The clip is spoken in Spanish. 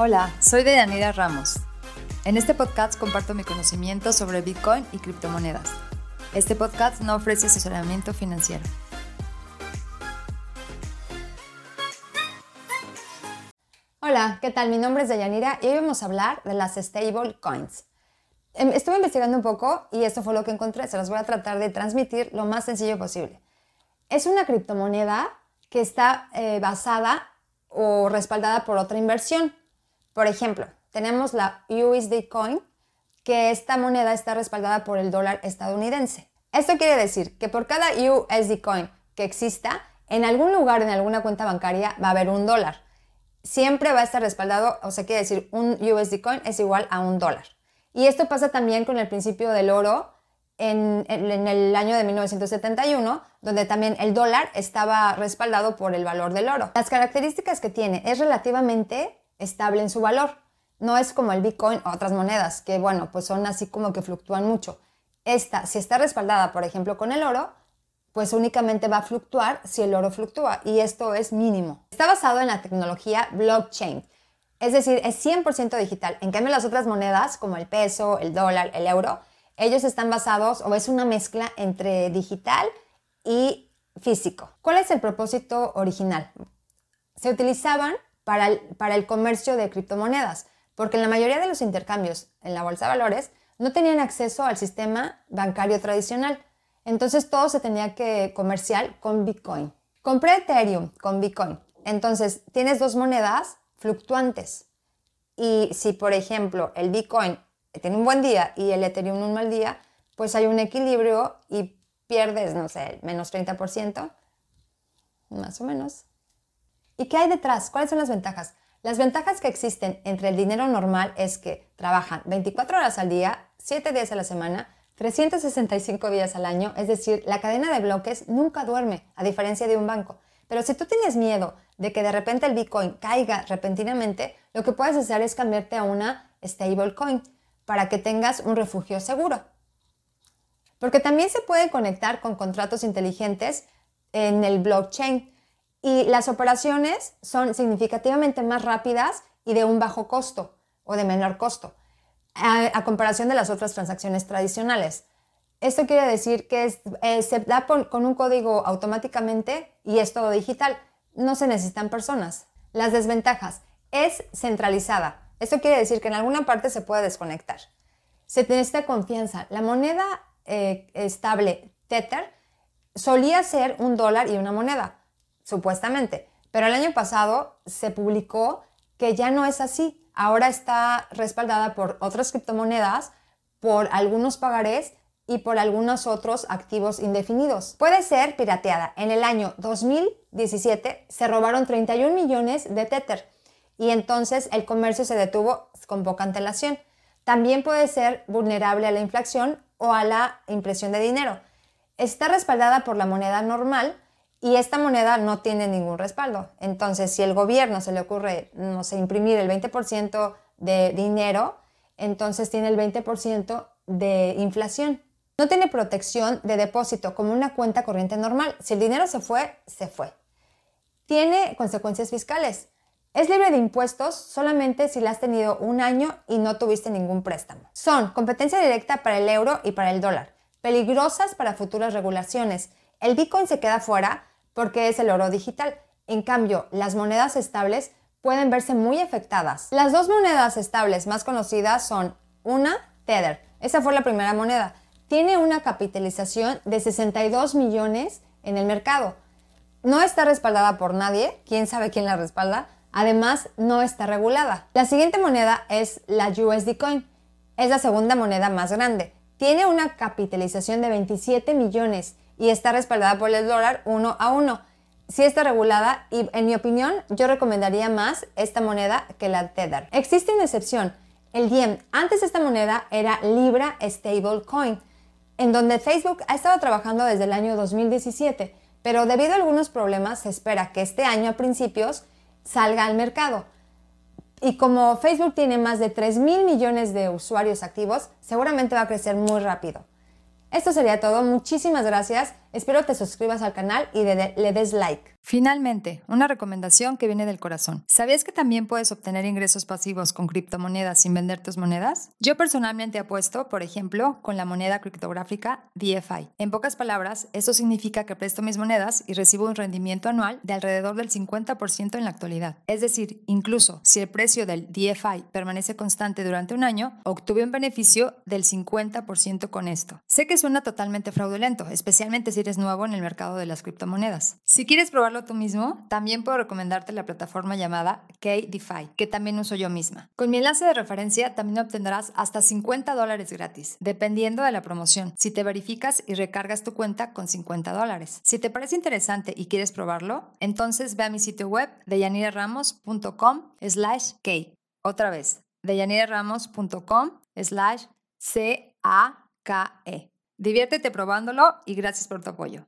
Hola, soy Deyanira Ramos. En este podcast comparto mi conocimiento sobre Bitcoin y criptomonedas. Este podcast no ofrece asesoramiento financiero. Hola, ¿qué tal? Mi nombre es Deyanira y hoy vamos a hablar de las stable coins. Em, estuve investigando un poco y esto fue lo que encontré. Se las voy a tratar de transmitir lo más sencillo posible. Es una criptomoneda que está eh, basada o respaldada por otra inversión. Por ejemplo, tenemos la USD Coin, que esta moneda está respaldada por el dólar estadounidense. Esto quiere decir que por cada USD Coin que exista, en algún lugar, en alguna cuenta bancaria, va a haber un dólar. Siempre va a estar respaldado, o sea, quiere decir, un USD Coin es igual a un dólar. Y esto pasa también con el principio del oro en, el año de 1971, donde también el dólar estaba respaldado por el valor del oro. Las características que tiene es relativamente estable en su valor. No es como el Bitcoin o otras monedas, que bueno, pues son así como que fluctúan mucho. Esta, si está respaldada, por ejemplo, con el oro, pues únicamente va a fluctuar si el oro fluctúa y esto es mínimo. Está basado en la tecnología blockchain, es decir, es 100% digital. En cambio, las otras monedas, como el peso, el dólar, el euro, ellos están basados o es una mezcla entre digital y físico. ¿Cuál es el propósito original? Se utilizaban para el, para el comercio de criptomonedas, porque en la mayoría de los intercambios en la bolsa de valores no tenían acceso al sistema bancario tradicional. Entonces todo se tenía que comercial con Bitcoin. Compré Ethereum con Bitcoin. Entonces tienes dos monedas fluctuantes. Y si, por ejemplo, el Bitcoin tiene un buen día y el Ethereum un mal día, pues hay un equilibrio y pierdes, no sé, menos 30%, más o menos. ¿Y qué hay detrás? ¿Cuáles son las ventajas? Las ventajas que existen entre el dinero normal es que trabajan 24 horas al día, 7 días a la semana, 365 días al año, es decir, la cadena de bloques nunca duerme, a diferencia de un banco. Pero si tú tienes miedo de que de repente el Bitcoin caiga repentinamente, lo que puedes hacer es cambiarte a una stablecoin para que tengas un refugio seguro. Porque también se puede conectar con contratos inteligentes en el blockchain y las operaciones son significativamente más rápidas y de un bajo costo o de menor costo a, comparación de las otras transacciones tradicionales. Esto quiere decir que eh, se da con un código automáticamente y es todo digital. No se necesitan personas. Las desventajas. Es centralizada. Esto quiere decir que en alguna parte se puede desconectar. Se necesita confianza. La moneda eh, estable Tether solía ser un dólar y una moneda, supuestamente. Pero el año pasado se publicó que ya no es así. Ahora está respaldada por otras criptomonedas, por algunos pagarés y por algunos otros activos indefinidos. Puede ser pirateada. En el año 2017 se robaron 31 millones de Tether y entonces el comercio se detuvo con poca antelación. También puede ser vulnerable a la inflación o a la impresión de dinero. Está respaldada por la moneda normal y esta moneda no tiene ningún respaldo. Entonces, si el gobierno se le ocurre, no imprimir el 20% de dinero, entonces tiene el 20% de inflación. No tiene protección de depósito como una cuenta corriente normal. Si el dinero se fue, se fue. Tiene consecuencias fiscales. Es libre de impuestos solamente si la has tenido un año y no tuviste ningún préstamo. Son competencia directa para el euro y para el dólar, peligrosas para futuras regulaciones. El Bitcoin se queda fuera porque es el oro digital. En cambio, las monedas estables pueden verse muy afectadas. Las dos monedas estables más conocidas son una, Tether. Esa fue la primera moneda tiene una capitalización de 62 millones en el mercado. No está respaldada por nadie, quién sabe quién la respalda. Además, no está regulada. La siguiente moneda es la USD Coin. Es la segunda moneda más grande. Tiene una capitalización de 27 millones y está respaldada por el dólar uno a uno. Sí está regulada y en mi opinión yo recomendaría más esta moneda que la Tether. Existe una excepción. El Diem, antes esta moneda era Libra Stable Coin en donde Facebook ha estado trabajando desde el año 2017, pero debido a algunos problemas se espera que este año a principios salga al mercado. Y como Facebook tiene más de 3 mil millones de usuarios activos, seguramente va a crecer muy rápido. Esto sería todo, muchísimas gracias Espero te suscribas al canal y le des like. Finalmente, una recomendación que viene del corazón. ¿Sabías que también puedes obtener ingresos pasivos con criptomonedas sin vender tus monedas? Yo personalmente apuesto, por ejemplo, con la moneda criptográfica DFI. En pocas palabras, eso significa que presto mis monedas y recibo un rendimiento anual de alrededor del 50% en la actualidad. Es decir, incluso si el precio del DFI permanece constante durante un año, obtuve un beneficio del 50% con esto. Sé que suena totalmente fraudulento, especialmente si nuevo en el mercado de las criptomonedas. Si quieres probarlo tú mismo, también puedo recomendarte la plataforma llamada KDeFi, que también uso yo misma. Con mi enlace de referencia también obtendrás hasta 50 dólares gratis, dependiendo de la promoción, si te verificas y recargas tu cuenta con 50 dólares. Si te parece interesante y quieres probarlo, entonces ve a mi sitio web deyaniraramos.com slash K. Otra vez, deyaniraramos.com slash C-A-K-E. Diviértete probándolo y gracias por tu apoyo.